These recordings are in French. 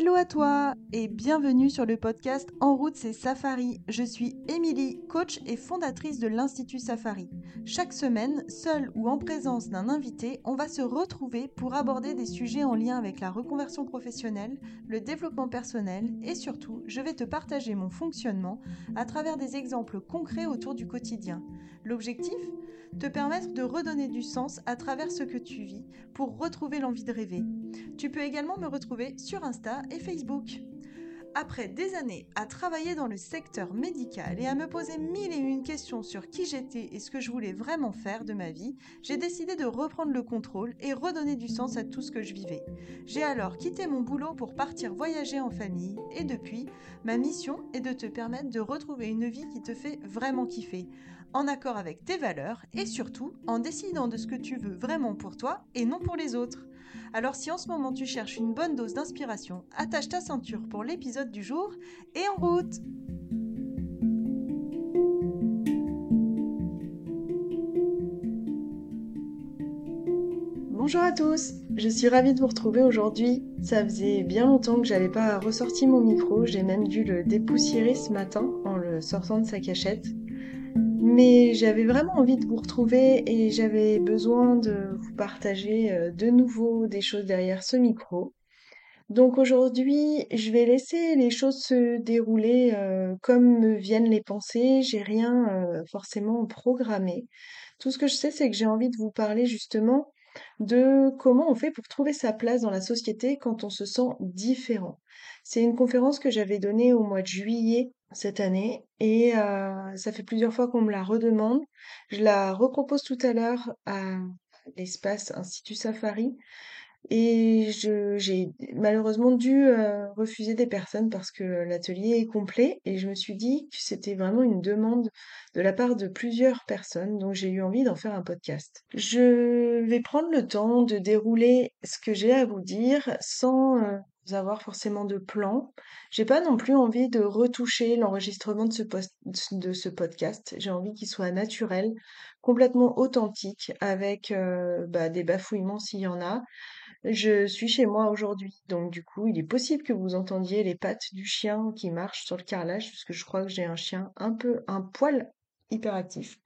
Hello à toi et bienvenue sur le podcast En route c'est Safari. Je suis Émilie, coach et fondatrice de l'Institut Safari. Chaque semaine, seule ou en présence d'un invité, on va se retrouver pour aborder des sujets en lien avec la reconversion professionnelle, le développement personnel et surtout, je vais te partager mon fonctionnement à travers des exemples concrets autour du quotidien. L'objectif? Te permettre de redonner du sens à travers ce que tu vis pour retrouver l'envie de rêver. Tu peux également me retrouver sur Insta et Facebook. Après des années à travailler dans le secteur médical et à me poser mille et une questions sur qui j'étais et ce que je voulais vraiment faire de ma vie, j'ai décidé de reprendre le contrôle et redonner du sens à tout ce que je vivais. J'ai alors quitté mon boulot pour partir voyager en famille et depuis, ma mission est de te permettre de retrouver une vie qui te fait vraiment kiffer en accord avec tes valeurs et surtout en décidant de ce que tu veux vraiment pour toi et non pour les autres. Alors si en ce moment tu cherches une bonne dose d'inspiration, attache ta ceinture pour l'épisode du jour et en route Bonjour à tous, je suis ravie de vous retrouver aujourd'hui. Ça faisait bien longtemps que j'avais pas ressorti mon micro, j'ai même dû le dépoussiérer ce matin en le sortant de sa cachette. Mais j'avais vraiment envie de vous retrouver et j'avais besoin de vous partager euh, de nouveau des choses derrière ce micro. Donc aujourd'hui, je vais laisser les choses se dérouler euh, comme me viennent les pensées. J'ai rien euh, forcément programmé. Tout ce que je sais, c'est que j'ai envie de vous parler justement de comment on fait pour trouver sa place dans la société quand on se sent différent. C'est une conférence que j'avais donnée au mois de juillet cette année et euh, ça fait plusieurs fois qu'on me la redemande. Je la repropose tout à l'heure à l'espace Institut Safari et j'ai malheureusement dû euh, refuser des personnes parce que l'atelier est complet et je me suis dit que c'était vraiment une demande de la part de plusieurs personnes, donc j'ai eu envie d'en faire un podcast. Je vais prendre le temps de dérouler ce que j'ai à vous dire sans euh, avoir forcément de plan. J'ai pas non plus envie de retoucher l'enregistrement de ce, de ce podcast. J'ai envie qu'il soit naturel, complètement authentique, avec euh, bah, des bafouillements s'il y en a. Je suis chez moi aujourd'hui, donc du coup, il est possible que vous entendiez les pattes du chien qui marche sur le carrelage, parce que je crois que j'ai un chien un peu, un poil hyperactif.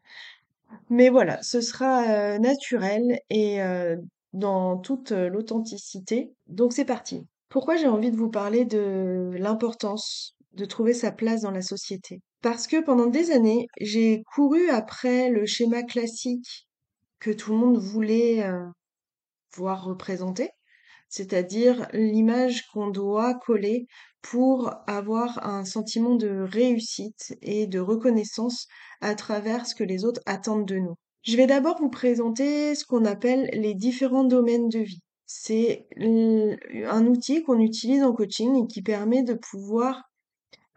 Mais voilà, ce sera euh, naturel et euh, dans toute l'authenticité. Donc c'est parti. Pourquoi j'ai envie de vous parler de l'importance de trouver sa place dans la société? Parce que pendant des années, j'ai couru après le schéma classique que tout le monde voulait euh, voir représenté, c'est-à-dire l'image qu'on doit coller pour avoir un sentiment de réussite et de reconnaissance à travers ce que les autres attendent de nous. Je vais d'abord vous présenter ce qu'on appelle les différents domaines de vie. C'est un outil qu'on utilise en coaching et qui permet de pouvoir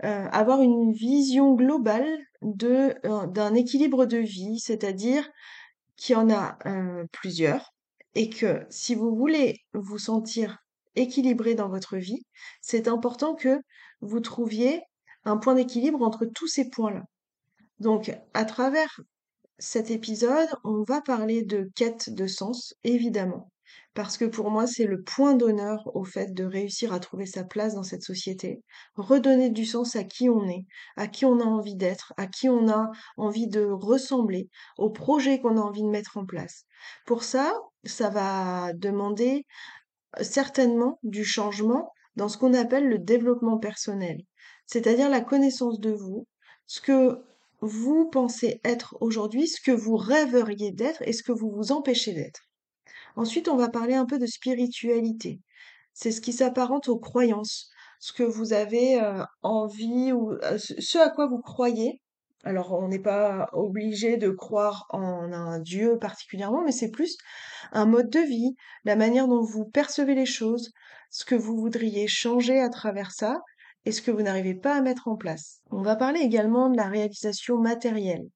euh, avoir une vision globale euh, d'un équilibre de vie, c'est-à-dire qu'il y en a euh, plusieurs et que si vous voulez vous sentir équilibré dans votre vie, c'est important que vous trouviez un point d'équilibre entre tous ces points-là. Donc, à travers cet épisode, on va parler de quête de sens, évidemment parce que pour moi, c'est le point d'honneur au fait de réussir à trouver sa place dans cette société, redonner du sens à qui on est, à qui on a envie d'être, à qui on a envie de ressembler, au projet qu'on a envie de mettre en place. Pour ça, ça va demander euh, certainement du changement dans ce qu'on appelle le développement personnel, c'est-à-dire la connaissance de vous, ce que vous pensez être aujourd'hui, ce que vous rêveriez d'être et ce que vous vous empêchez d'être. Ensuite, on va parler un peu de spiritualité. C'est ce qui s'apparente aux croyances, ce que vous avez euh, envie ou euh, ce à quoi vous croyez. Alors, on n'est pas obligé de croire en un Dieu particulièrement, mais c'est plus un mode de vie, la manière dont vous percevez les choses, ce que vous voudriez changer à travers ça et ce que vous n'arrivez pas à mettre en place. On va parler également de la réalisation matérielle,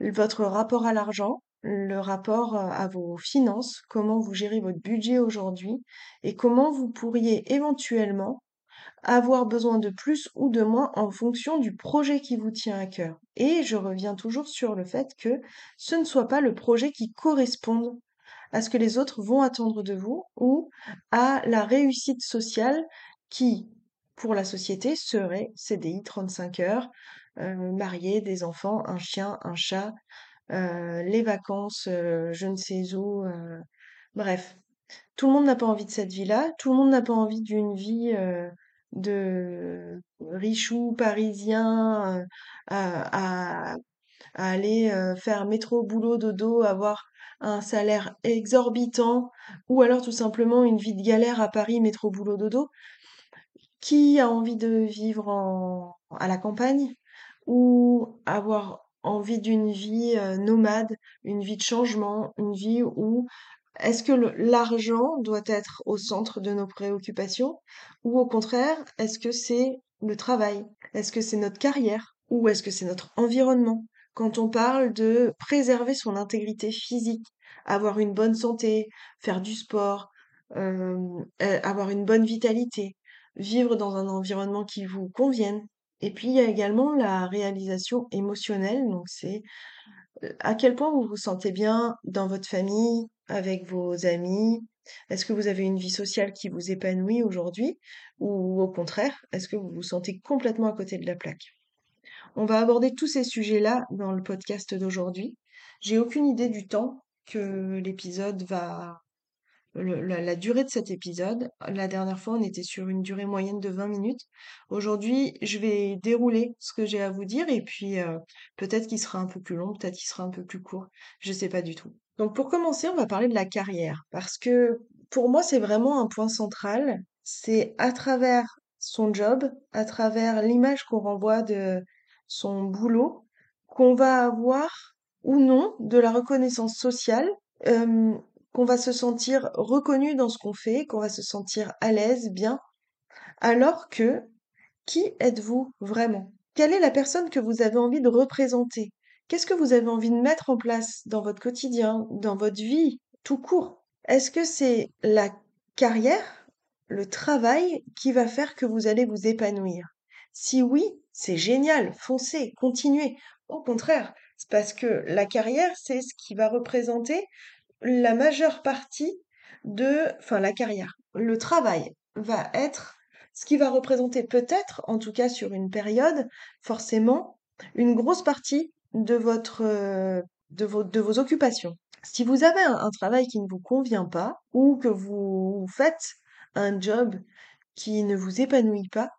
votre rapport à l'argent, le rapport à vos finances, comment vous gérez votre budget aujourd'hui et comment vous pourriez éventuellement avoir besoin de plus ou de moins en fonction du projet qui vous tient à cœur. Et je reviens toujours sur le fait que ce ne soit pas le projet qui corresponde à ce que les autres vont attendre de vous ou à la réussite sociale qui, pour la société, serait CDI 35 heures, marié, des enfants, un chien, un chat, les vacances, euh, je ne sais où, euh, bref. Tout le monde n'a pas envie de cette vie-là, tout le monde n'a pas envie d'une vie euh, de richou parisien euh, à, aller euh, faire métro, boulot, dodo, avoir un salaire exorbitant, ou alors tout simplement une vie de galère à Paris, métro, boulot, dodo. Qui a envie de vivre à la campagne ou avoir envie d'une vie euh, nomade, une vie de changement, une vie où est-ce que l'argent doit être au centre de nos préoccupations ou au contraire, est-ce que c'est le travail? Est-ce que c'est notre carrière ou est-ce que c'est notre environnement? Quand on parle de préserver son intégrité physique, avoir une bonne santé, faire du sport, euh, euh, avoir une bonne vitalité, vivre dans un environnement qui vous convienne. Et puis il y a également la réalisation émotionnelle, donc c'est à quel point vous vous sentez bien dans votre famille, avec vos amis? Est-ce que vous avez une vie sociale qui vous épanouit aujourd'hui? Ou au contraire, est-ce que vous vous sentez complètement à côté de la plaque? On va aborder tous ces sujets-là dans le podcast d'aujourd'hui. J'ai aucune idée du temps que l'épisode va la, durée de cet épisode. La dernière fois, on était sur une durée moyenne de 20 minutes. Aujourd'hui, je vais dérouler ce que j'ai à vous dire et puis euh, peut-être qu'il sera un peu plus long, peut-être qu'il sera un peu plus court. Je sais pas du tout. Donc pour commencer, on va parler de la carrière parce que pour moi, c'est vraiment un point central. C'est à travers son job, à travers l'image qu'on renvoie de son boulot, qu'on va avoir ou non de la reconnaissance sociale. Qu'on va se sentir reconnu dans ce qu'on fait, qu'on va se sentir à l'aise, bien, alors que qui êtes-vous vraiment? Quelle est la personne que vous avez envie de représenter? Qu'est-ce que vous avez envie de mettre en place dans votre quotidien, dans votre vie, tout court? Est-ce que c'est la carrière, le travail qui va faire que vous allez vous épanouir? Si oui, c'est génial, foncez, continuez. Au contraire, c'est parce que la carrière, c'est ce qui va représenter la majeure partie de, enfin la carrière, le travail va être ce qui va représenter peut-être, en tout cas sur une période, forcément, une grosse partie de votre, euh, de vos, occupations. Si vous avez un, un travail qui ne vous convient pas ou que vous faites un job qui ne vous épanouit pas,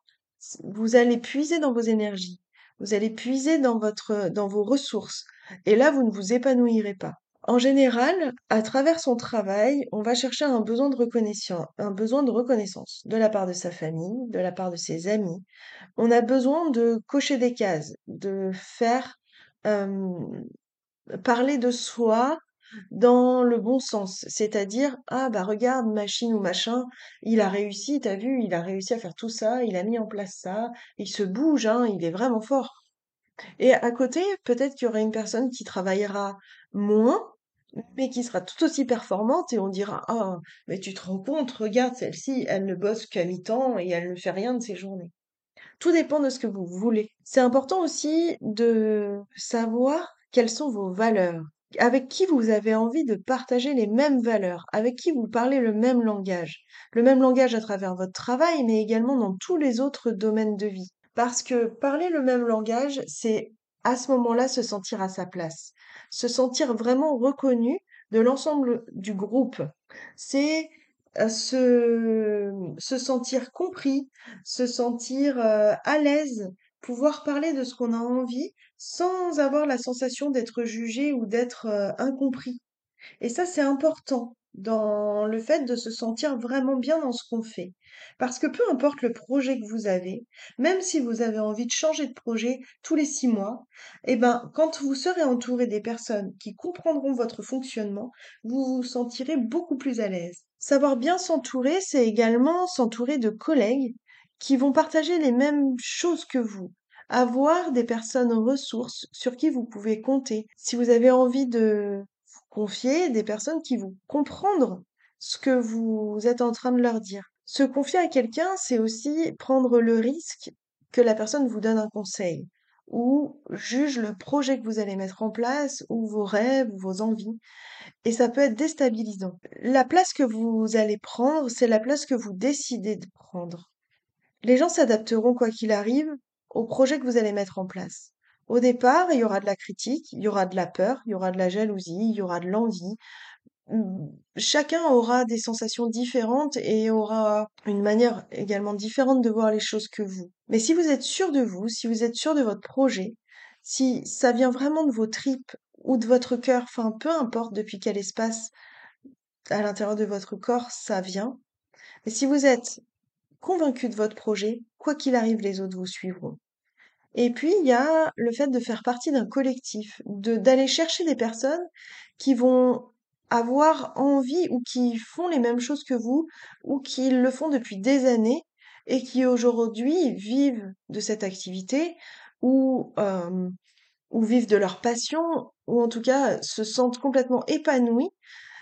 vous allez puiser dans vos énergies, vous allez puiser dans votre, dans vos ressources, et là, vous ne vous épanouirez pas. En général, à travers son travail, on va chercher un besoin de reconnaissance, un besoin de reconnaissance de la part de sa famille, de la part de ses amis. On a besoin de cocher des cases, de faire euh, parler de soi dans le bon sens. C'est-à-dire, ah bah regarde, machine ou machin, il a réussi, t'as vu, il a réussi à faire tout ça, il a mis en place ça, il se bouge, hein, il est vraiment fort. Et à côté, peut-être qu'il y aura une personne qui travaillera moins, mais qui sera tout aussi performante et on dira, ah, mais tu te rends compte, regarde celle-ci, elle ne bosse qu'à mi-temps et elle ne fait rien de ses journées. Tout dépend de ce que vous voulez. C'est important aussi de savoir quelles sont vos valeurs, avec qui vous avez envie de partager les mêmes valeurs, avec qui vous parlez le même langage? Le même langage à travers votre travail, mais également dans tous les autres domaines de vie. Parce que parler le même langage, c'est à ce moment-là se sentir à sa place, se sentir vraiment reconnu de l'ensemble du groupe. C'est euh, se, se sentir compris, se sentir euh, à l'aise, pouvoir parler de ce qu'on a envie sans avoir la sensation d'être jugé ou d'être euh, incompris. Et ça, c'est important dans le fait de se sentir vraiment bien dans ce qu'on fait. Parce que peu importe le projet que vous avez, même si vous avez envie de changer de projet tous les six mois, eh ben, quand vous serez entouré des personnes qui comprendront votre fonctionnement, vous vous sentirez beaucoup plus à l'aise. Savoir bien s'entourer, c'est également s'entourer de collègues qui vont partager les mêmes choses que vous. Avoir des personnes ressources sur qui vous pouvez compter. Si vous avez envie de Confier des personnes qui vont comprendre ce que vous êtes en train de leur dire. Se confier à quelqu'un, c'est aussi prendre le risque que la personne vous donne un conseil ou juge le projet que vous allez mettre en place ou vos rêves ou vos envies. Et ça peut être déstabilisant. La place que vous allez prendre, c'est la place que vous décidez de prendre. Les gens s'adapteront quoi qu'il arrive au projet que vous allez mettre en place. Au départ, il y aura de la critique, il y aura de la peur, il y aura de la jalousie, il y aura de l'envie. Mmh, chacun aura des sensations différentes et aura une manière également différente de voir les choses que vous. Mais si vous êtes sûr de vous, si vous êtes sûr de votre projet, si ça vient vraiment de vos tripes ou de votre cœur, enfin peu importe depuis quel espace à l'intérieur de votre corps ça vient, mais si vous êtes convaincu de votre projet, quoi qu'il arrive, les autres vous suivront. Et puis, il y a le fait de faire partie d'un collectif, d'aller chercher des personnes qui vont avoir envie ou qui font les mêmes choses que vous ou qui le font depuis des années et qui aujourd'hui vivent de cette activité ou, euh, ou vivent de leur passion ou en tout cas se sentent complètement épanouis.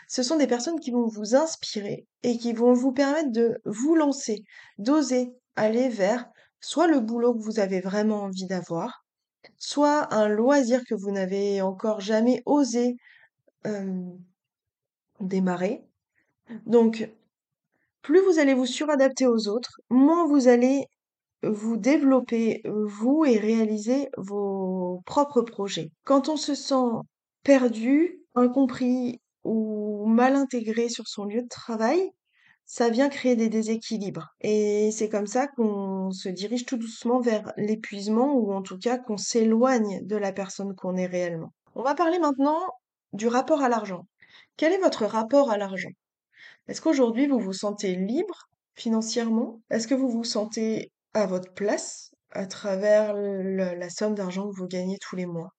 Ce sont des personnes qui vont vous inspirer et qui vont vous permettre de vous lancer, d'oser aller vers soit le boulot que vous avez vraiment envie d'avoir, soit un loisir que vous n'avez encore jamais osé démarrer. Donc, plus vous allez vous suradapter aux autres, moins vous allez vous développer, vous, et réaliser vos propres projets. Quand on se sent perdu, incompris ou mal intégré sur son lieu de travail, ça vient créer des déséquilibres. Et c'est comme ça qu'on se dirige tout doucement vers l'épuisement ou en tout cas qu'on s'éloigne de la personne qu'on est réellement. On va parler maintenant du rapport à l'argent. Quel est votre rapport à l'argent? Est-ce qu'aujourd'hui vous vous sentez libre financièrement? Est-ce que vous vous sentez à votre place à travers la somme d'argent que vous gagnez tous les mois?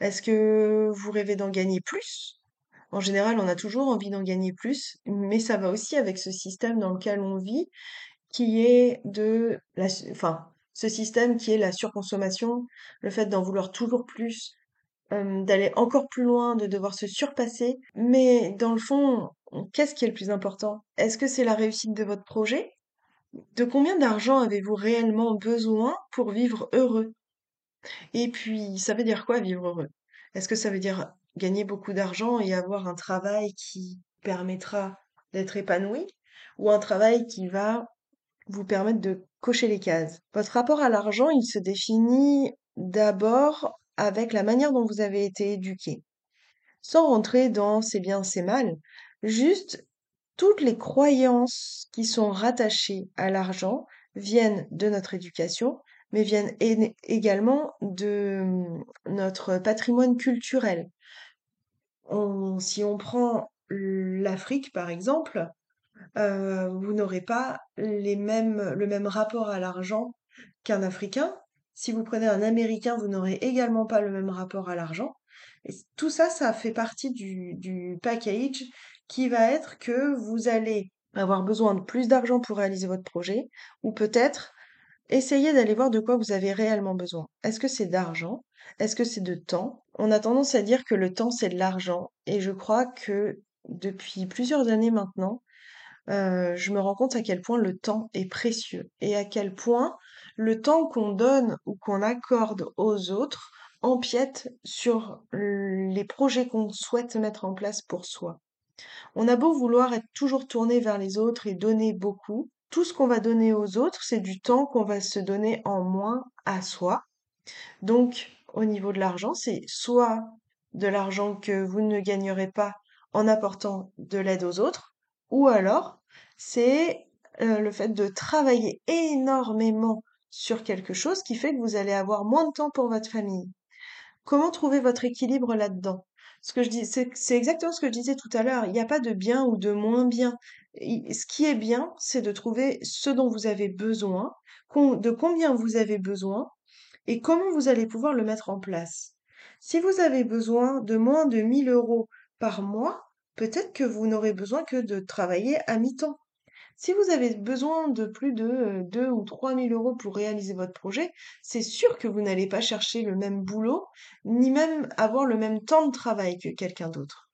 Est-ce que vous rêvez d'en gagner plus? En général, on a toujours envie d'en gagner plus, mais ça va aussi avec ce système dans lequel on vit, qui est de la, enfin, ce système qui est la surconsommation, le fait d'en vouloir toujours plus, d'aller encore plus loin, de devoir se surpasser. Mais dans le fond, qu'est-ce qui est le plus important? Est-ce que c'est la réussite de votre projet? De combien d'argent avez-vous réellement besoin pour vivre heureux? Et puis, ça veut dire quoi vivre heureux? Est-ce que ça veut dire gagner beaucoup d'argent et avoir un travail qui permettra d'être épanoui ou un travail qui va vous permettre de cocher les cases? Votre rapport à l'argent, il se définit d'abord avec la manière dont vous avez été éduqué. Sans rentrer dans c'est bien, c'est mal, juste toutes les croyances qui sont rattachées à l'argent viennent de notre éducation, mais viennent également de hum, notre patrimoine culturel si on prend l'Afrique, par exemple, euh, vous n'aurez pas les mêmes, le même rapport à l'argent qu'un Africain. Si vous prenez un Américain, vous n'aurez également pas le même rapport à l'argent. Et tout ça, ça fait partie du, du package qui va être que vous allez avoir besoin de plus d'argent pour réaliser votre projet, ou peut-être essayer d'aller voir de quoi vous avez réellement besoin. Est-ce que c'est d'argent? Est-ce que c'est de temps? On a tendance à dire que le temps, c'est de l'argent. Et je crois que depuis plusieurs années maintenant, euh, je me rends compte à quel point le temps est précieux et à quel point le temps qu'on donne ou qu'on accorde aux autres empiète sur les projets qu'on souhaite mettre en place pour soi. On a beau vouloir être toujours tourné vers les autres et donner beaucoup, tout ce qu'on va donner aux autres, c'est du temps qu'on va se donner en moins à soi. Donc, au niveau de l'argent, c'est soit de l'argent que vous ne gagnerez pas en apportant de l'aide aux autres, ou alors c'est euh, le fait de travailler énormément sur quelque chose qui fait que vous allez avoir moins de temps pour votre famille. Comment trouver votre équilibre là-dedans? Ce que je dis, c'est exactement ce que je disais tout à l'heure. Il n'y a pas de bien ou de moins bien. Ce qui est bien, c'est de trouver ce dont vous avez besoin, de combien vous avez besoin, et comment vous allez pouvoir le mettre en place. Si vous avez besoin de moins de 1000 euros par mois, peut-être que vous n'aurez besoin que de travailler à mi-temps. Si vous avez besoin de plus de 2 euh, ou 3 000 euros pour réaliser votre projet, c'est sûr que vous n'allez pas chercher le même boulot, ni même avoir le même temps de travail que quelqu'un d'autre.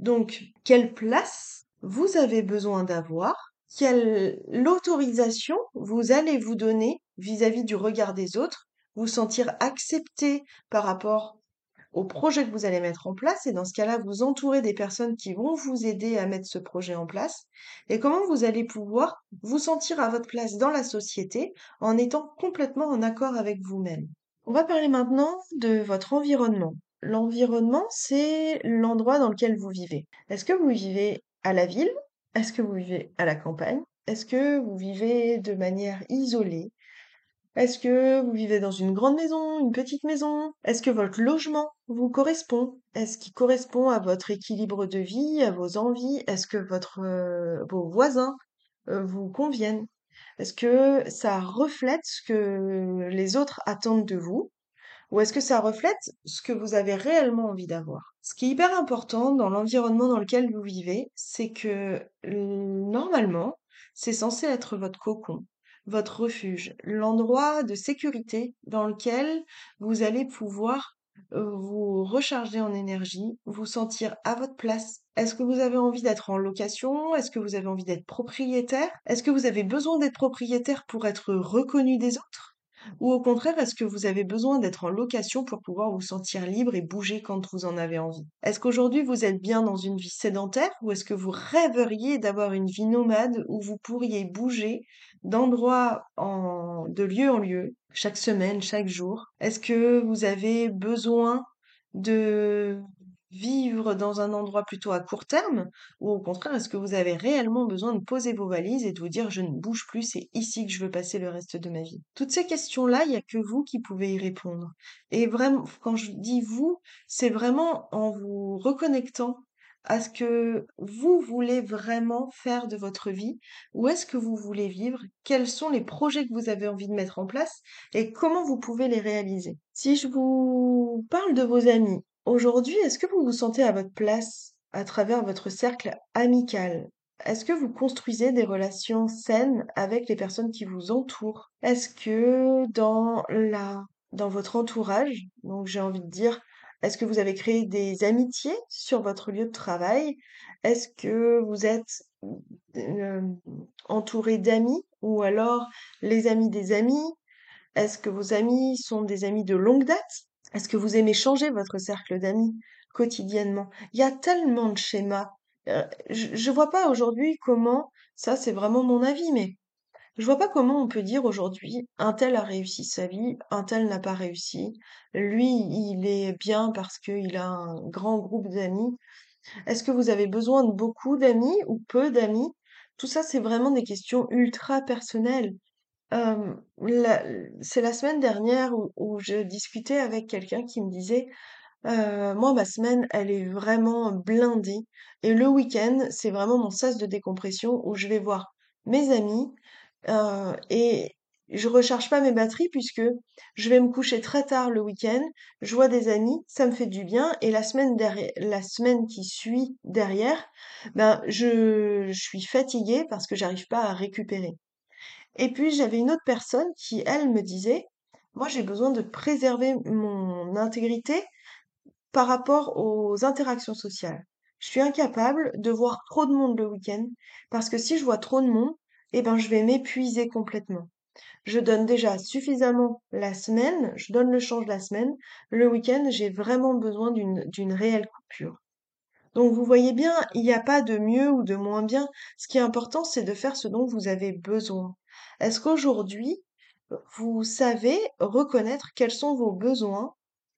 Donc, quelle place vous avez besoin d'avoir? Quelle autorisation vous allez vous donner vis-à-vis -vis du regard des autres? Vous sentir accepté par rapport au projet que vous allez mettre en place et dans ce cas-là, vous entourez des personnes qui vont vous aider à mettre ce projet en place et comment vous allez pouvoir vous sentir à votre place dans la société en étant complètement en accord avec vous-même? On va parler maintenant de votre environnement. L'environnement, c'est l'endroit dans lequel vous vivez. Est-ce que vous vivez à la ville? Est-ce que vous vivez à la campagne? Est-ce que vous vivez de manière isolée? Est-ce que vous vivez dans une grande maison, une petite maison? Est-ce que votre logement vous correspond? Est-ce qu'il correspond à votre équilibre de vie, à vos envies? Est-ce que votre, euh, vos voisins, euh, vous conviennent? Est-ce que ça reflète ce que les autres attendent de vous? Ou est-ce que ça reflète ce que vous avez réellement envie d'avoir? Ce qui est hyper important dans l'environnement dans lequel vous vivez, c'est que normalement, c'est censé être votre cocon, votre refuge, l'endroit de sécurité dans lequel vous allez pouvoir euh, vous recharger en énergie, vous sentir à votre place. Est-ce que vous avez envie d'être en location? Est-ce que vous avez envie d'être propriétaire? Est-ce que vous avez besoin d'être propriétaire pour être reconnu des autres? Ou au contraire, est-ce que vous avez besoin d'être en location pour pouvoir vous sentir libre et bouger quand vous en avez envie? Est-ce qu'aujourd'hui vous êtes bien dans une vie sédentaire ou est-ce que vous rêveriez d'avoir une vie nomade où vous pourriez bouger d'endroit en, de lieu en lieu, chaque semaine, chaque jour? Est-ce que vous avez besoin de vivre dans un endroit plutôt à court terme ou au contraire, est-ce que vous avez réellement besoin de poser vos valises et de vous dire je ne bouge plus, c'est ici que je veux passer le reste de ma vie? Toutes ces questions-là, il n'y a que vous qui pouvez y répondre. Et vraiment, quand je dis vous, c'est vraiment en vous reconnectant à ce que vous voulez vraiment faire de votre vie, où est-ce que vous voulez vivre, quels sont les projets que vous avez envie de mettre en place et comment vous pouvez les réaliser. Si je vous parle de vos amis, Aujourd'hui, est-ce que vous vous sentez à votre place à travers votre cercle amical? Est-ce que vous construisez des relations saines avec les personnes qui vous entourent? Est-ce que dans votre entourage, donc j'ai envie de dire, est-ce que vous avez créé des amitiés sur votre lieu de travail? Est-ce que vous êtes entouré d'amis ou alors les amis des amis? Est-ce que vos amis sont des amis de longue date? Est-ce que vous aimez changer votre cercle d'amis quotidiennement? Il y a tellement de schémas. Euh, je, je vois pas aujourd'hui comment, ça c'est vraiment mon avis, mais je vois pas comment on peut dire aujourd'hui un tel a réussi sa vie, un tel n'a pas réussi. Lui, il est bien parce qu'il a un grand groupe d'amis. Est-ce que vous avez besoin de beaucoup d'amis ou peu d'amis? Tout ça, c'est vraiment des questions ultra personnelles. C'est la semaine dernière où je discutais avec quelqu'un qui me disait, «Moi, ma semaine, elle est vraiment blindée et le week-end, c'est vraiment mon sas de décompression où je vais voir mes amis, heu et je recharge pas mes batteries puisque je vais me coucher très tard le week-end, je vois des amis, ça me fait du bien et la semaine derrière la semaine qui suit derrière, ben, je je suis fatiguée parce que j'arrive pas à récupérer». Et puis j'avais une autre personne qui, elle, me disait, moi j'ai besoin de préserver mon intégrité par rapport aux interactions sociales. Je suis incapable de voir trop de monde le week-end parce que si je vois trop de monde, eh ben je vais m'épuiser complètement. Je donne déjà suffisamment la semaine, je donne le change la semaine. Le week-end, j'ai vraiment besoin d'une d'une réelle coupure. Donc vous voyez bien, il n'y a pas de mieux ou de moins bien. Ce qui est important, c'est de faire ce dont vous avez besoin. Est-ce qu'aujourd'hui, vous savez reconnaître quels sont vos besoins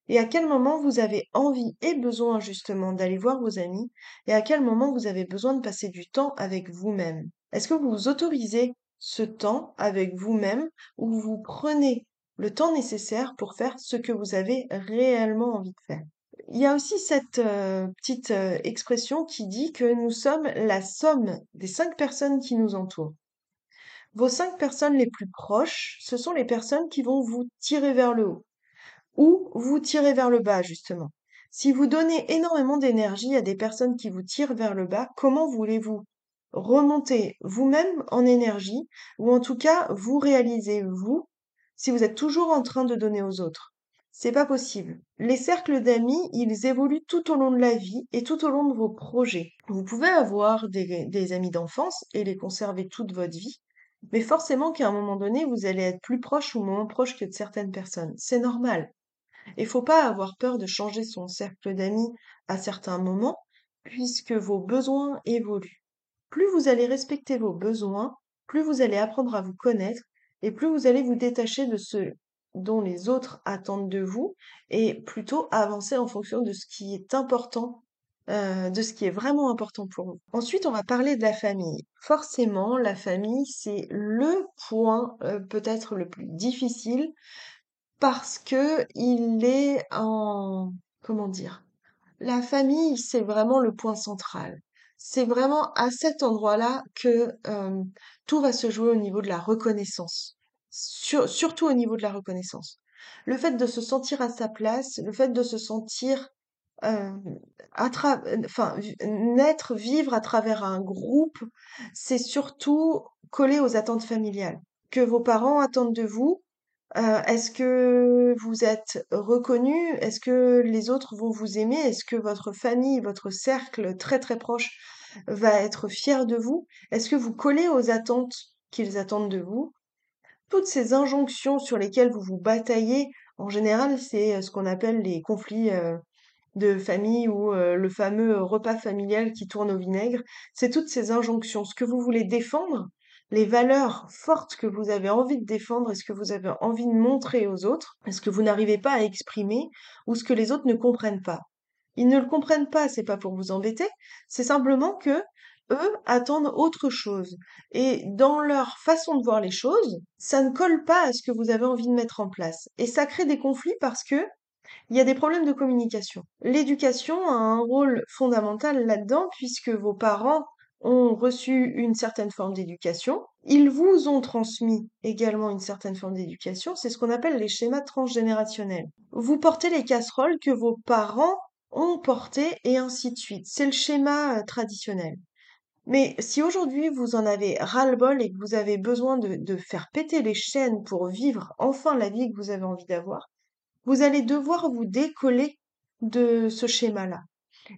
et à quel moment vous avez envie et besoin justement d'aller voir vos amis et à quel moment vous avez besoin de passer du temps avec vous-même? Est-ce que vous autorisez ce temps avec vous-même ou vous prenez le temps nécessaire pour faire ce que vous avez réellement envie de faire? Il y a aussi cette euh, petite euh, expression qui dit que nous sommes la somme des cinq personnes qui nous entourent. Vos cinq personnes les plus proches, ce sont les personnes qui vont vous tirer vers le haut ou vous tirer vers le bas, justement. Si vous donnez énormément d'énergie à des personnes qui vous tirent vers le bas, comment voulez-vous remonter vous-même en énergie ou en tout cas vous réaliser vous si vous êtes toujours en train de donner aux autres? C'est pas possible. Les cercles d'amis, ils évoluent tout au long de la vie et tout au long de vos projets. Vous pouvez avoir des, des amis d'enfance et les conserver toute votre vie, mais forcément qu'à un moment donné, vous allez être plus proche ou moins proche que de certaines personnes. C'est normal. Il faut pas avoir peur de changer son cercle d'amis à certains moments, puisque vos besoins évoluent. Plus vous allez respecter vos besoins, plus vous allez apprendre à vous connaître et plus vous allez vous détacher de ce dont les autres attendent de vous et plutôt avancer en fonction de ce qui est important, euh, de ce qui est vraiment important pour vous. Ensuite, on va parler de la famille. Forcément, la famille, c'est le point euh, peut-être le plus difficile parce que il est en, comment dire, la famille, c'est vraiment le point central. C'est vraiment à cet endroit-là que euh, tout va se jouer au niveau de la reconnaissance. Sur- surtout au niveau de la reconnaissance. Le fait de se sentir à sa place, le fait de se sentir euh, à enfin, naître, vivre à travers un groupe, c'est surtout coller aux attentes familiales. Que vos parents attendent de vous, euh, est-ce que vous êtes reconnu? Est-ce que les autres vont vous aimer? Est-ce que votre famille, votre cercle très très proche va être fier de vous? Est-ce que vous collez aux attentes qu'ils attendent de vous? Toutes ces injonctions sur lesquelles vous vous bataillez, en général, c'est ce qu'on appelle les conflits euh, de famille ou euh, le fameux repas familial qui tourne au vinaigre. C'est toutes ces injonctions. Ce que vous voulez défendre, les valeurs fortes que vous avez envie de défendre et ce que vous avez envie de montrer aux autres, est ce que vous n'arrivez pas à exprimer ou ce que les autres ne comprennent pas? Ils ne le comprennent pas, c'est pas pour vous embêter, c'est simplement que eux attendent autre chose. Et dans leur façon de voir les choses, ça ne colle pas à ce que vous avez envie de mettre en place. Et ça crée des conflits parce que il y a des problèmes de communication. L'éducation a un rôle fondamental là-dedans puisque vos parents ont reçu une certaine forme d'éducation. Ils vous ont transmis également une certaine forme d'éducation. C'est ce qu'on appelle les schémas transgénérationnels. Vous portez les casseroles que vos parents ont portées et ainsi de suite. C'est le schéma euh, traditionnel. Mais si aujourd'hui vous en avez ras-le-bol et que vous avez besoin de, de faire péter les chaînes pour vivre enfin la vie que vous avez envie d'avoir, vous allez devoir vous décoller de ce schéma-là.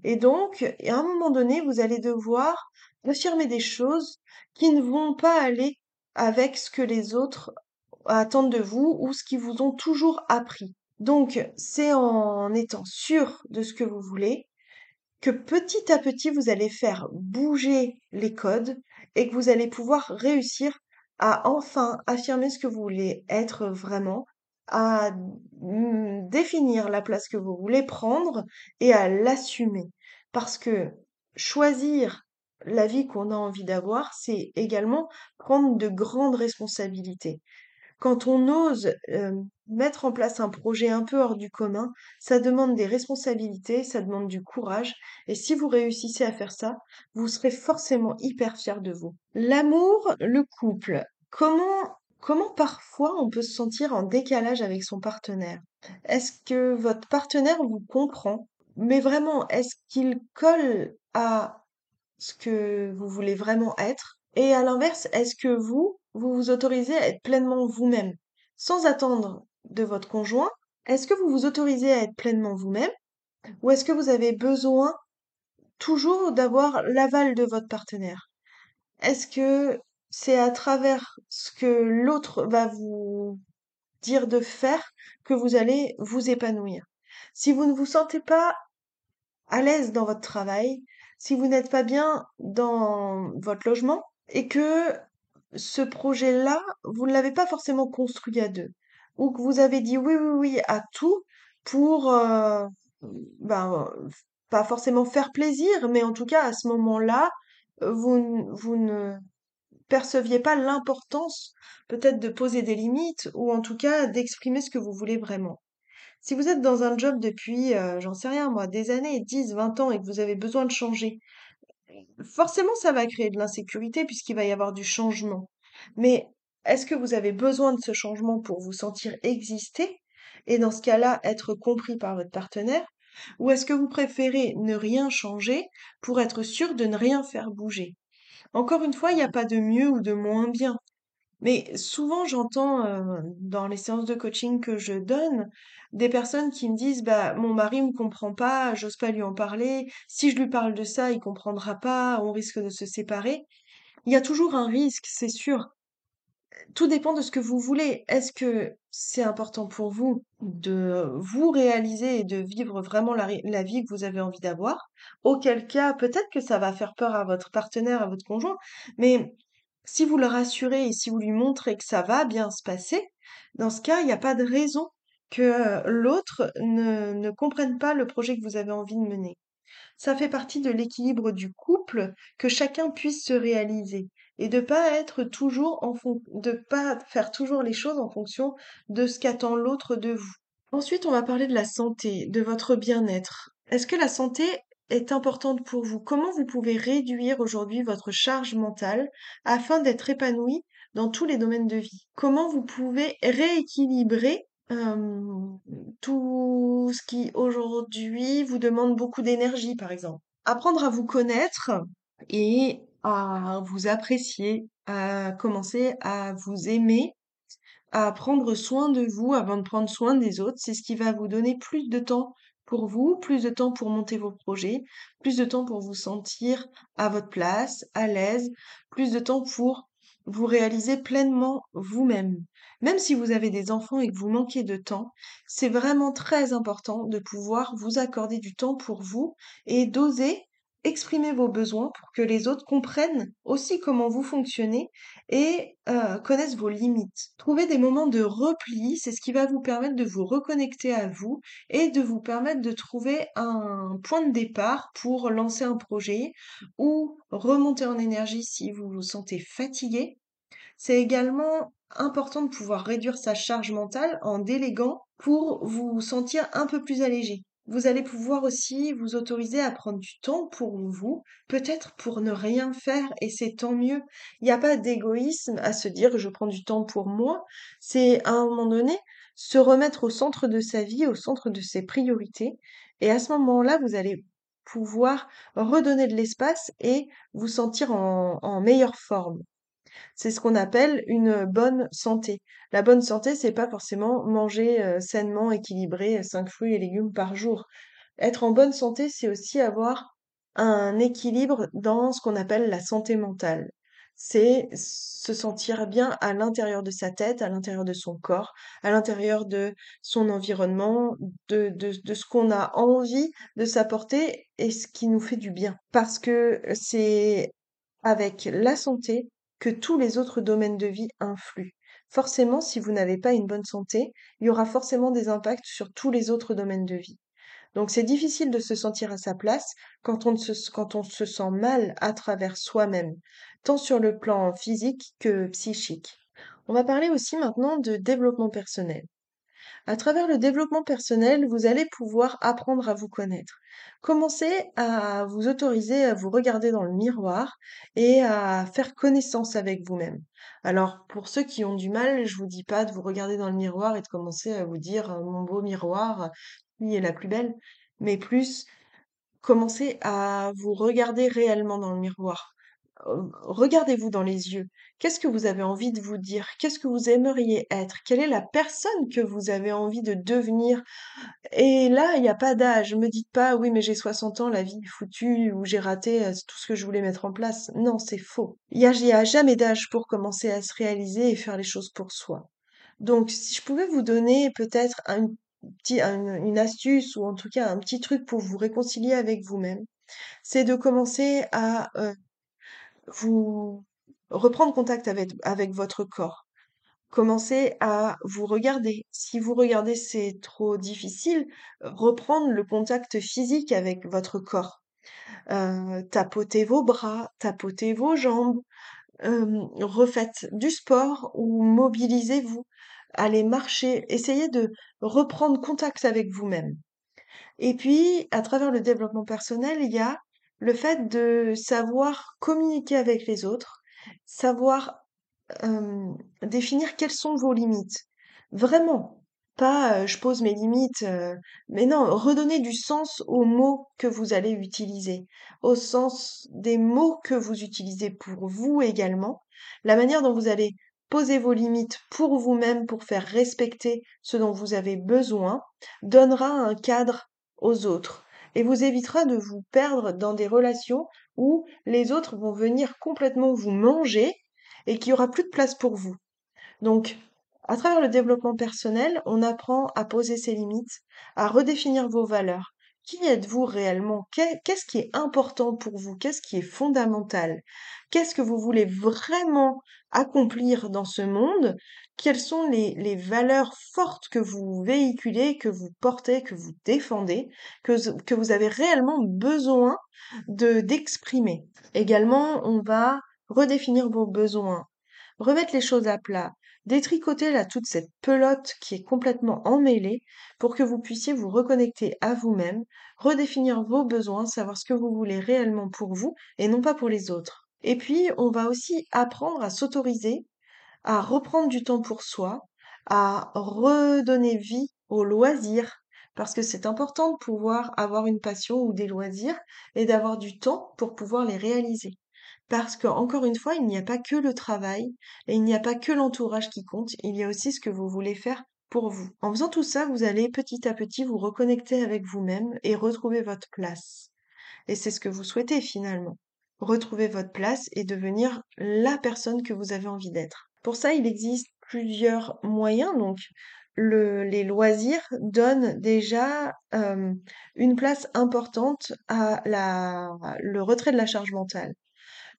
Et donc, à un moment donné, vous allez devoir affirmer des choses qui ne vont pas aller avec ce que les autres attendent de vous ou ce qu'ils vous ont toujours appris. Donc, c'est en étant sûr de ce que vous voulez que petit à petit, vous allez faire bouger les codes et que vous allez pouvoir réussir à enfin affirmer ce que vous voulez être vraiment, à définir la place que vous voulez prendre et à l'assumer. Parce que choisir la vie qu'on a envie d'avoir, c'est également prendre de grandes responsabilités. Quand on ose euh, mettre en place un projet un peu hors du commun, ça demande des responsabilités, ça demande du courage, et si vous réussissez à faire ça, vous serez forcément hyper fier de vous. L'amour, le couple, comment comment parfois on peut se sentir en décalage avec son partenaire? Est-ce que votre partenaire vous comprend? Mais vraiment, est-ce qu'il colle à ce que vous voulez vraiment être? Et à l'inverse, est-ce que vous, vous vous autorisez à être pleinement vous-même, sans attendre de votre conjoint? Est-ce que vous vous autorisez à être pleinement vous-même? Ou est-ce que vous avez besoin toujours d'avoir l'aval de votre partenaire? Est-ce que c'est à travers ce que l'autre va vous dire de faire que vous allez vous épanouir? Si vous ne vous sentez pas à l'aise dans votre travail, si vous n'êtes pas bien dans votre logement et que ce projet-là, vous ne l'avez pas forcément construit à deux, ou que vous avez dit oui, oui, oui à tout pour, euh, ben, pas forcément faire plaisir, mais en tout cas à ce moment-là, vous, vous ne perceviez pas l'importance peut-être de poser des limites ou en tout cas d'exprimer ce que vous voulez vraiment. Si vous êtes dans un job depuis, euh, j'en sais rien moi, des années, 10, 20 ans et que vous avez besoin de changer, forcément ça va créer de l'insécurité puisqu'il va y avoir du changement. Mais est-ce que vous avez besoin de ce changement pour vous sentir exister et dans ce cas-là être compris par votre partenaire? Ou est-ce que vous préférez ne rien changer pour être sûr de ne rien faire bouger? Encore une fois, il n'y a pas de mieux ou de moins bien. Mais souvent, j'entends euh, dans les séances de coaching que je donne des personnes qui me disent bah mon mari me comprend pas, j'ose pas lui en parler, si je lui parle de ça, il comprendra pas, on risque de se séparer. Il y a toujours un risque, c'est sûr. Tout dépend de ce que vous voulez. Est-ce que c'est important pour vous de vous réaliser et de vivre vraiment la, vie que vous avez envie d'avoir? Auquel cas, peut-être que ça va faire peur à votre partenaire, à votre conjoint, mais si vous le rassurez et si vous lui montrez que ça va bien se passer, dans ce cas, il n'y a pas de raison que l'autre ne comprenne pas le projet que vous avez envie de mener. Ça fait partie de l'équilibre du couple que chacun puisse se réaliser et de pas être toujours en fon- de pas faire toujours les choses en fonction de ce qu'attend l'autre de vous. Ensuite, on va parler de la santé, de votre bien-être. Est-ce que la santé est importante pour vous? Comment vous pouvez réduire aujourd'hui votre charge mentale afin d'être épanoui dans tous les domaines de vie? Comment vous pouvez rééquilibrer tout ce qui aujourd'hui vous demande beaucoup d'énergie, par exemple? Apprendre à vous connaître et à vous apprécier, à commencer à vous aimer à prendre soin de vous avant de prendre soin des autres. C'est ce qui va vous donner plus de temps pour vous, plus de temps pour monter vos projets, plus de temps pour vous sentir à votre place, à l'aise, plus de temps pour vous réaliser pleinement vous-même. Même si vous avez des enfants et que vous manquez de temps, c'est vraiment très important de pouvoir vous accorder du temps pour vous et d'oser exprimer vos besoins pour que les autres comprennent aussi comment vous fonctionnez et euh, connaissent vos limites. Trouver des moments de repli, c'est ce qui va vous permettre de vous reconnecter à vous et de vous permettre de trouver un point de départ pour lancer un projet ou remonter en énergie si vous vous sentez fatigué. C'est également important de pouvoir réduire sa charge mentale en déléguant pour vous sentir un peu plus allégé. Vous allez pouvoir aussi vous autoriser à prendre du temps pour vous, peut-être pour ne rien faire, et c'est tant mieux. Il n'y a pas d'égoïsme à se dire je prends du temps pour moi. C'est à un moment donné se remettre au centre de sa vie, au centre de ses priorités. Et à ce moment-là, vous allez pouvoir redonner de l'espace et vous sentir en, meilleure forme. C'est ce qu'on appelle une bonne santé. La bonne santé, c'est pas forcément manger sainement, équilibré, 5 fruits et légumes par jour. Être en bonne santé, c'est aussi avoir un équilibre dans ce qu'on appelle la santé mentale. C'est se sentir bien à l'intérieur de sa tête, à l'intérieur de son corps, à l'intérieur de son environnement, de, de, de ce qu'on a envie de s'apporter et ce qui nous fait du bien. Parce que c'est avec la santé que tous les autres domaines de vie influent. Forcément, si vous n'avez pas une bonne santé, il y aura forcément des impacts sur tous les autres domaines de vie. Donc c'est difficile de se sentir à sa place quand on, se, quand on se sent mal à travers soi-même, tant sur le plan physique que psychique. On va parler aussi maintenant de développement personnel. À travers le développement personnel, vous allez pouvoir apprendre à vous connaître. Commencez à vous autoriser à vous regarder dans le miroir et à faire connaissance avec vous-même. Alors, pour ceux qui ont du mal, je vous dis pas de vous regarder dans le miroir et de commencer à vous dire euh, mon beau miroir, qui est la plus belle, mais plus commencez à vous regarder réellement dans le miroir. Regardez-vous dans les yeux. Qu'est-ce que vous avez envie de vous dire? Qu'est-ce que vous aimeriez être? Quelle est la personne que vous avez envie de devenir? Et là, il n'y a pas d'âge. Me dites pas, oui, mais j'ai 60 ans, la vie est foutue, ou j'ai raté euh, tout ce que je voulais mettre en place. Non, c'est faux. Il n'y a, jamais d'âge pour commencer à se réaliser et faire les choses pour soi. Donc, si je pouvais vous donner peut-être un- une astuce ou en tout cas un petit truc pour vous réconcilier avec vous-même, c'est de commencer à euh, vous reprendre contact avec, votre corps. Commencez à vous regarder. Si vous regardez, c'est trop difficile, reprendre le contact physique avec votre corps. Euh, tapotez vos bras, tapotez vos jambes, refaites du sport ou mobilisez-vous. Allez marcher, essayez de reprendre contact avec vous-même. Et puis, à travers le développement personnel, il y a le fait de savoir communiquer avec les autres, savoir définir quelles sont vos limites. Vraiment, pas je pose mes limites, mais non, redonner du sens aux mots que vous allez utiliser, au sens des mots que vous utilisez pour vous également, la manière dont vous allez poser vos limites pour vous-même, pour faire respecter ce dont vous avez besoin, donnera un cadre aux autres et vous évitera de vous perdre dans des relations où les autres vont venir complètement vous manger et qu'il y aura plus de place pour vous. Donc, à travers le développement personnel, on apprend à poser ses limites, à redéfinir vos valeurs. Qui êtes-vous réellement? Qu'est- Qu'est-ce qui est important pour vous? Qu'est-ce qui est fondamental? Qu'est-ce que vous voulez vraiment accomplir dans ce monde? Quelles sont les, valeurs fortes que vous véhiculez, que vous portez, que vous défendez, que, que vous avez réellement besoin de d'exprimer? Également, on va redéfinir vos besoins, remettre les choses à plat, détricoter là toute cette pelote qui est complètement emmêlée pour que vous puissiez vous reconnecter à vous-même, redéfinir vos besoins, savoir ce que vous voulez réellement pour vous et non pas pour les autres. Et puis, on va aussi apprendre à s'autoriser, à reprendre du temps pour soi, à redonner vie aux loisirs, parce que c'est important de pouvoir avoir une passion ou des loisirs et d'avoir du temps pour pouvoir les réaliser. Parce que, encore une fois, il n'y a pas que le travail et il n'y a pas que l'entourage qui compte, il y a aussi ce que vous voulez faire pour vous. En faisant tout ça, vous allez petit à petit vous reconnecter avec vous-même et retrouver votre place. Et c'est ce que vous souhaitez finalement. Retrouver votre place et devenir la personne que vous avez envie d'être. Pour ça, il existe plusieurs moyens. Donc, le, les loisirs donnent déjà une place importante à la, le retrait de la charge mentale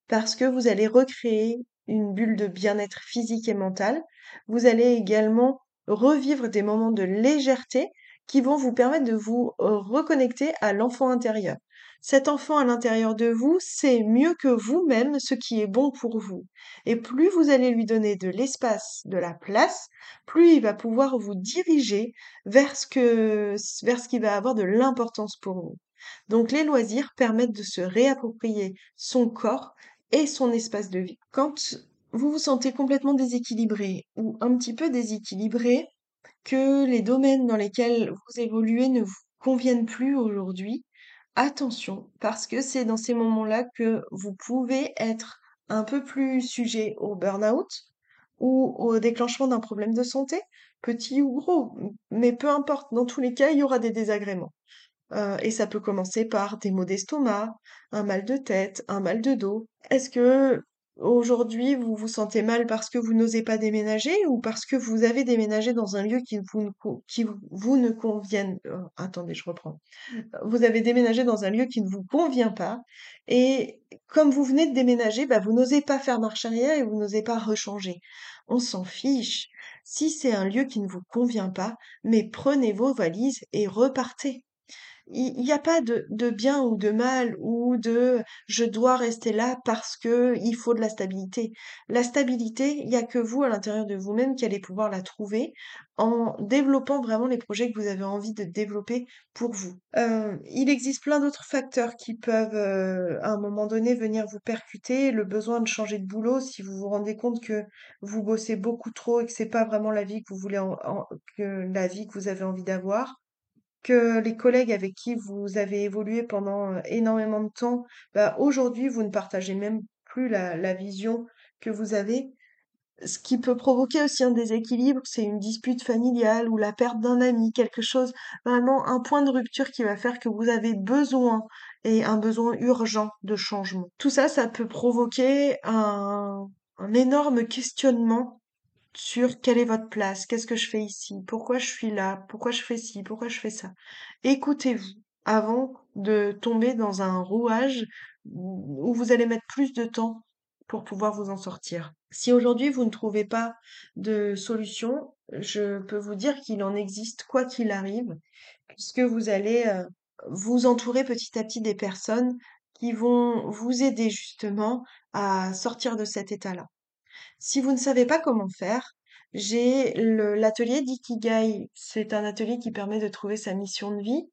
parce que vous allez recréer une bulle de bien-être physique et mental. Vous allez également revivre des moments de légèreté qui vont vous permettre de vous euh, reconnecter à l'enfant intérieur. Cet enfant à l'intérieur de vous sait mieux que vous-même ce qui est bon pour vous. Et plus vous allez lui donner de l'espace, de la place, plus il va pouvoir vous diriger vers ce que, vers ce qui va avoir de l'importance pour vous. Donc les loisirs permettent de se réapproprier son corps son espace de vie. Quand vous vous sentez complètement déséquilibré ou un petit peu déséquilibré, que les domaines dans lesquels vous évoluez ne vous conviennent plus aujourd'hui, attention, parce que c'est dans ces moments-là que vous pouvez être un peu plus sujet au burn-out ou au déclenchement d'un problème de santé, petit ou gros, mais peu importe, dans tous les cas, il y aura des désagréments. Heu et ça peut commencer par des maux d'estomac, un mal de tête, un mal de dos. Est-ce que aujourd'hui vous vous sentez mal parce que vous n'osez pas déménager ou parce que vous avez déménagé dans un lieu qui vous ne qui vous ne convienne heu, attendez, je reprends. Vous avez déménagé dans un lieu qui ne vous convient pas et comme vous venez de déménager, bah, vous n'osez pas faire marche arrière et vous n'osez pas rechanger. On s'en fiche. Si c'est un lieu qui ne vous convient pas, mais prenez vos valises et repartez. Il n'y a pas de, bien ou de mal ou de je dois rester là parce que il faut de la stabilité. La stabilité, il n'y a que vous à l'intérieur de vous-même qui allez pouvoir la trouver en développant vraiment les projets que vous avez envie de développer pour vous. Euh, il existe plein d'autres facteurs qui peuvent euh, à un moment donné venir vous percuter, le besoin de changer de boulot si vous vous rendez compte que vous bossez beaucoup trop et que c'est pas vraiment la vie que vous voulez que la vie que vous avez envie d'avoir que les collègues avec qui vous avez évolué pendant euh, énormément de temps, bah, aujourd'hui, vous ne partagez même plus la, vision que vous avez. Ce qui peut provoquer aussi un déséquilibre, c'est une dispute familiale ou la perte d'un ami, quelque chose, vraiment un point de rupture qui va faire que vous avez besoin et un besoin urgent de changement. Tout ça, ça peut provoquer un, un énorme questionnement sur quelle est votre place, qu'est-ce que je fais ici, pourquoi je suis là, pourquoi je fais ci, pourquoi je fais ça. Écoutez-vous avant de tomber dans un rouage où vous allez mettre plus de temps pour pouvoir vous en sortir. Si aujourd'hui vous ne trouvez pas de solution, je peux vous dire qu'il en existe quoi qu'il arrive, puisque vous allez euh, vous entourer petit à petit des personnes qui vont vous aider justement à sortir de cet état-là. Si vous ne savez pas comment faire, j'ai l'atelier d'Ikigai. C'est un atelier qui permet de trouver sa mission de vie,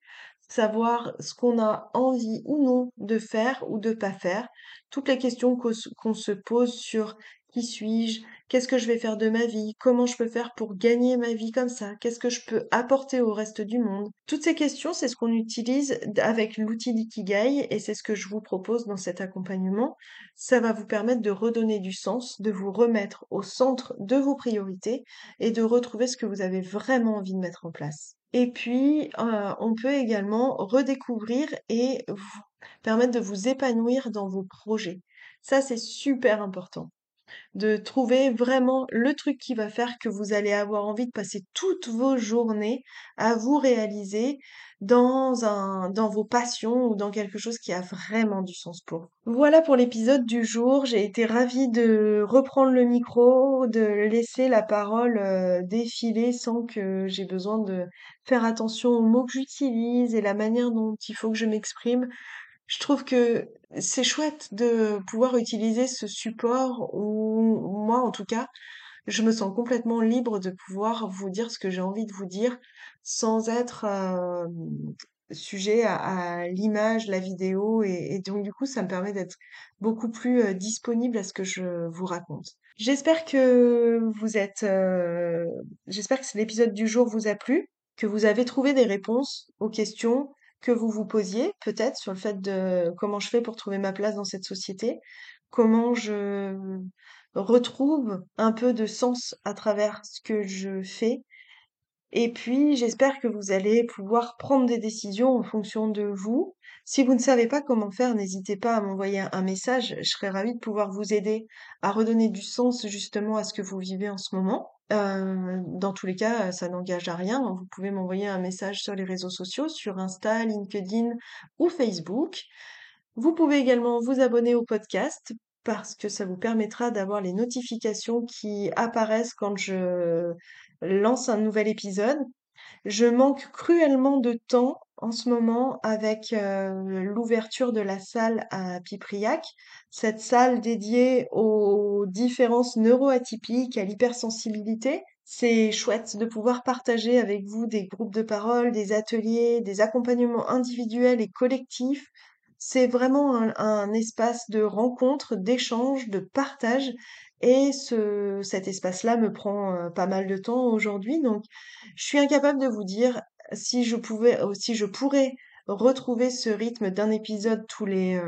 savoir ce qu'on a envie ou non de faire ou de pas faire. Toutes les questions qu'on se pose sur qui suis-je, qu'est-ce que je vais faire de ma vie, comment je peux faire pour gagner ma vie comme ça, qu'est-ce que je peux apporter au reste du monde? Toutes ces questions, c'est ce qu'on utilise avec l'outil d'Ikigai et c'est ce que je vous propose dans cet accompagnement. Ça va vous permettre de redonner du sens, de vous remettre au centre de vos priorités et de retrouver ce que vous avez vraiment envie de mettre en place. Et puis, euh, on peut également redécouvrir et vous permettre de vous épanouir dans vos projets. Ça, c'est super important. De trouver vraiment le truc qui va faire que vous allez avoir envie de passer toutes vos journées à vous réaliser dans un, dans vos passions ou dans quelque chose qui a vraiment du sens pour vous. Voilà pour l'épisode du jour. J'ai été ravie de reprendre le micro, de laisser la parole euh, défiler sans que j'ai besoin de faire attention aux mots que j'utilise et la manière dont il faut que je m'exprime. Je trouve que c'est chouette de pouvoir utiliser ce support où moi, en tout cas, je me sens complètement libre de pouvoir vous dire ce que j'ai envie de vous dire sans être sujet à, l'image, la vidéo et, donc du coup, ça me permet d'être beaucoup plus disponible à ce que je vous raconte. J'espère que vous êtes, j'espère que l'épisode du jour vous a plu, que vous avez trouvé des réponses aux questions que vous vous posiez peut-être sur le fait de comment je fais pour trouver ma place dans cette société, comment je retrouve un peu de sens à travers ce que je fais? Et puis, j'espère que vous allez pouvoir prendre des décisions en fonction de vous. Si vous ne savez pas comment faire, n'hésitez pas à m'envoyer un message. Je serais ravie de pouvoir vous aider à redonner du sens justement à ce que vous vivez en ce moment. Euh, dans tous les cas, ça n'engage à rien. Vous pouvez m'envoyer un message sur les réseaux sociaux, sur Insta, LinkedIn ou Facebook. Vous pouvez également vous abonner au podcast parce que ça vous permettra d'avoir les notifications qui apparaissent quand je lance un nouvel épisode. Je manque cruellement de temps en ce moment avec euh, l'ouverture de la salle à Pipriac, cette salle dédiée aux différences neuroatypiques, à l'hypersensibilité. C'est chouette de pouvoir partager avec vous des groupes de parole, des ateliers, des accompagnements individuels et collectifs. C'est vraiment un, un espace de rencontre, d'échange, de partage et ce, cet espace-là me prend pas mal de temps aujourd'hui, donc je suis incapable de vous dire si je pouvais, euh, si je pourrais retrouver ce rythme d'un épisode tous les,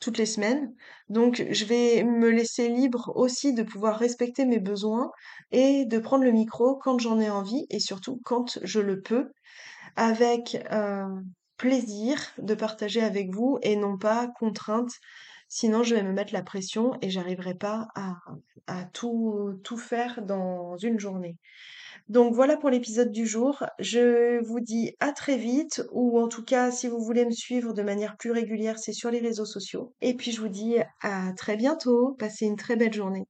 toutes les semaines. Donc je vais me laisser libre aussi de pouvoir respecter mes besoins et de prendre le micro quand j'en ai envie et surtout quand je le peux, avec plaisir de partager avec vous et non pas contrainte Sinon, je vais me mettre la pression et j'arriverai pas à, tout, tout faire dans une journée. Donc voilà pour l'épisode du jour. Je vous dis à très vite, ou en tout cas, si vous voulez me suivre de manière plus régulière, c'est sur les réseaux sociaux. Et puis je vous dis à très bientôt. Passez une très belle journée.